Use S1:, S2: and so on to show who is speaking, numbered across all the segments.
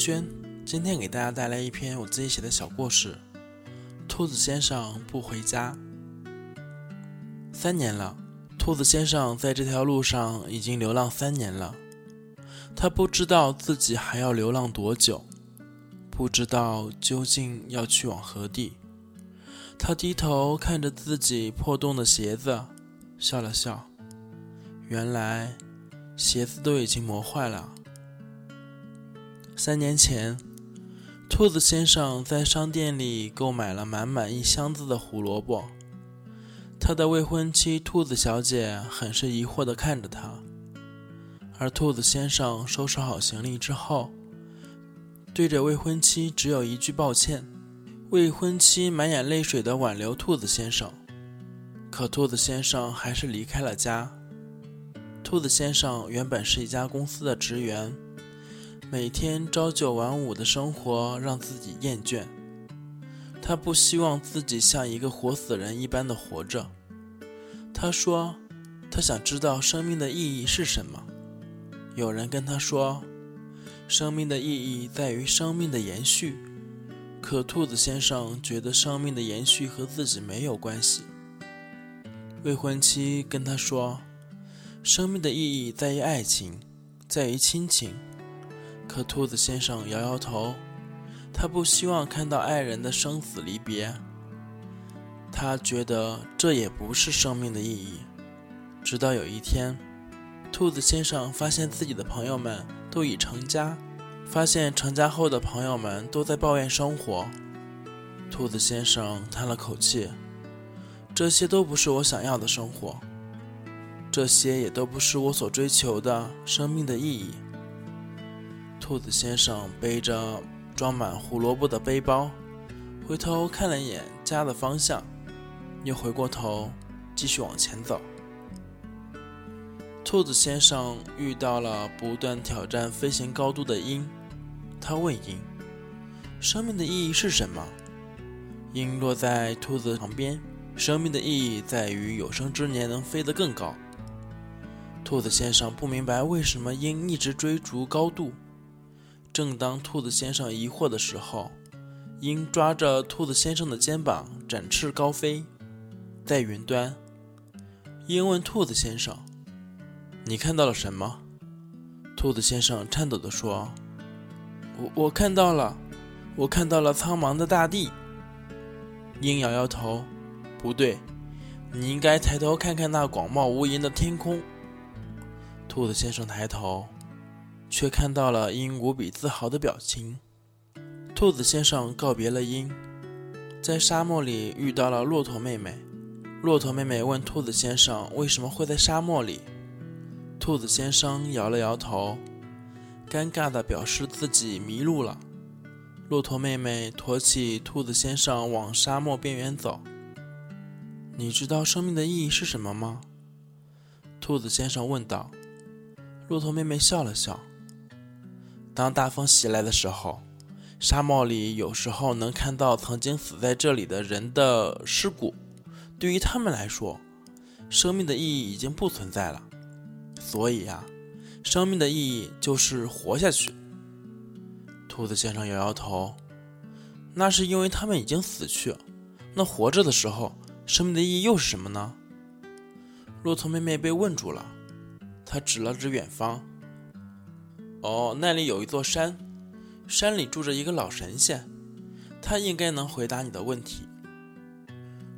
S1: 轩，今天给大家带来一篇我自己写的小故事。兔子先生不回家，三年了。兔子先生在这条路上已经流浪三年了，他不知道自己还要流浪多久，不知道究竟要去往何地。他低头看着自己破洞的鞋子，笑了笑。原来，鞋子都已经磨坏了。三年前，兔子先生在商店里购买了满满一箱子的胡萝卜。他的未婚妻兔子小姐很是疑惑地看着他，而兔子先生收拾好行李之后，对着未婚妻只有一句抱歉。未婚妻满眼泪水地挽留兔子先生，可兔子先生还是离开了家。兔子先生原本是一家公司的职员，每天朝九晚五的生活让自己厌倦。他不希望自己像一个活死人一般的活着。他说：“他想知道生命的意义是什么。”有人跟他说：“生命的意义在于生命的延续。”可兔子先生觉得生命的延续和自己没有关系。未婚妻跟他说：“生命的意义在于爱情，在于亲情。”可兔子先生摇摇头。他不希望看到爱人的生死离别，他觉得这也不是生命的意义。直到有一天，兔子先生发现自己的朋友们都已成家，发现成家后的朋友们都在抱怨生活。兔子先生叹了口气：“这些都不是我想要的生活，这些也都不是我所追求的生命的意义。”兔子先生背着。装满胡萝卜的背包，回头看了一眼家的方向，又回过头继续往前走。兔子先生遇到了不断挑战飞行高度的鹰，他问鹰：“生命的意义是什么？”鹰落在兔子旁边：“生命的意义在于有生之年能飞得更高。”兔子先生不明白为什么鹰一直追逐高度。正当兔子先生疑惑的时候，鹰抓着兔子先生的肩膀展翅高飞，在云端，鹰问兔子先生：“你看到了什么？”兔子先生颤抖地说：“我我看到了，我看到了苍茫的大地。”鹰摇摇头：“不对，你应该抬头看看那广袤无垠的天空。”兔子先生抬头。却看到了鹰无比自豪的表情。兔子先生告别了鹰，在沙漠里遇到了骆驼妹妹。骆驼妹妹问兔子先生为什么会在沙漠里。兔子先生摇了摇头，尴尬地表示自己迷路了。骆驼妹妹驮起兔子先生往沙漠边缘走。你知道生命的意义是什么吗？兔子先生问道。骆驼妹妹笑了笑。当大风袭来的时候，沙漠里有时候能看到曾经死在这里的人的尸骨。对于他们来说，生命的意义已经不存在了。所以呀，生命的意义就是活下去。兔子先生摇摇头：“那是因为他们已经死去。那活着的时候，生命的意义又是什么呢？”骆驼妹妹被问住了，她指了指远方。哦，那里有一座山，山里住着一个老神仙，他应该能回答你的问题。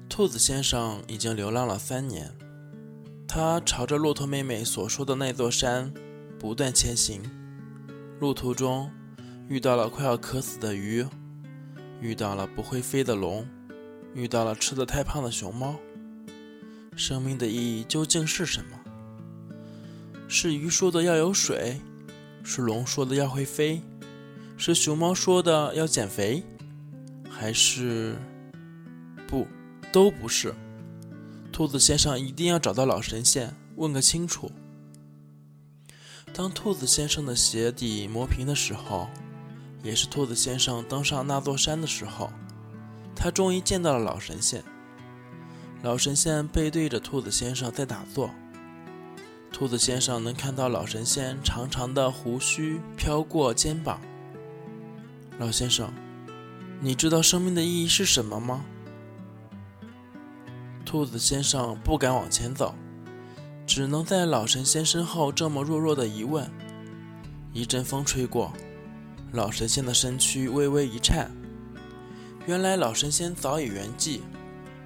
S1: 兔子先生已经流浪了三年，他朝着骆驼妹妹所说的那座山不断前行，路途中遇到了快要渴死的鱼，遇到了不会飞的龙，遇到了吃的太胖的熊猫。生命的意义究竟是什么？是鱼说的要有水？是龙说的要会飞，是熊猫说的要减肥，还是不，都不是。兔子先生一定要找到老神仙，问个清楚。当兔子先生的鞋底磨平的时候，也是兔子先生登上那座山的时候，他终于见到了老神仙。老神仙背对着兔子先生在打坐。兔子先生能看到老神仙长长的胡须飘过肩膀，老先生，你知道生命的意义是什么吗？兔子先生不敢往前走，只能在老神仙身后这么弱弱的疑问。一阵风吹过，老神仙的身躯微微一颤。原来老神仙早已圆寂，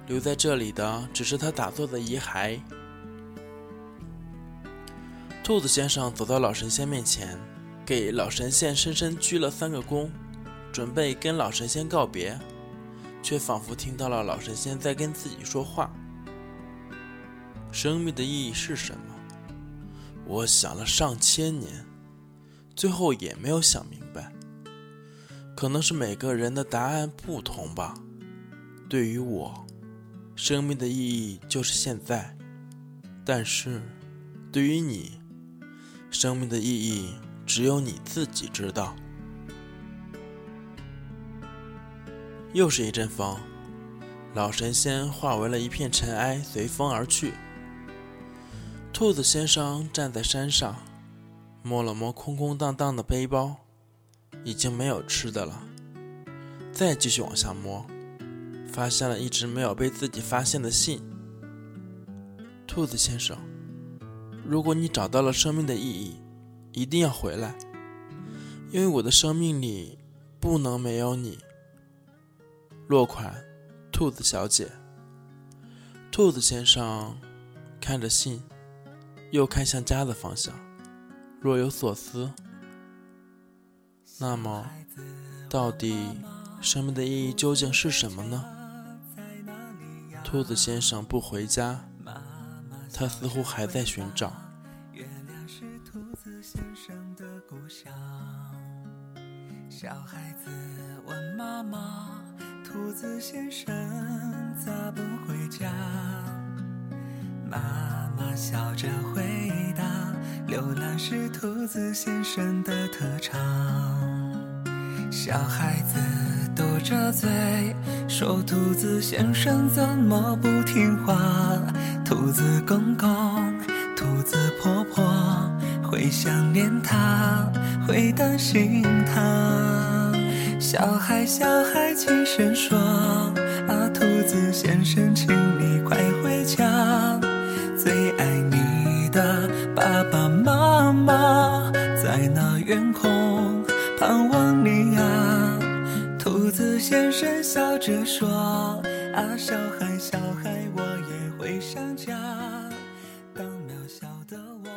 S1: 留在这里的只是他打坐的遗骸。兔子先生走到老神仙面前，给老神仙深深鞠了三个躬，准备跟老神仙告别。却仿佛听到了老神仙在跟自己说话。生命的意义是什么？我想了上千年，最后也没有想明白。可能是每个人的答案不同吧。对于我，生命的意义就是现在；但是，对于你，生命的意义只有你自己知道。又是一阵风，老神仙化为了一片尘埃，随风而去。兔子先生站在山上，摸了摸空空荡荡的背包，已经没有吃的了。再继续往下摸，发现了一直没有被自己发现的信。兔子先生，如果你找到了生命的意义，一定要回来，因为我的生命里不能没有你。落款：兔子小姐。兔子先生看着信，又看向家的方向，若有所思。那么，到底生命的意义究竟是什么呢？兔子先生不回家，他似乎还在寻找。月亮是兔子先生的故乡小孩子问妈妈。兔子先生咋不回家？妈妈笑着回答：流浪是兔子先生的特长。小孩子嘟着嘴说：兔子先生怎么不听话？兔子公公、兔子婆婆会想念他，会担心他。小孩，小孩，轻声说：“啊，兔子先生，请你快回家，最爱你的爸爸妈妈在那远空盼望你。”先生笑着说：“啊，小孩，小孩，我也会想家。当渺小的我。”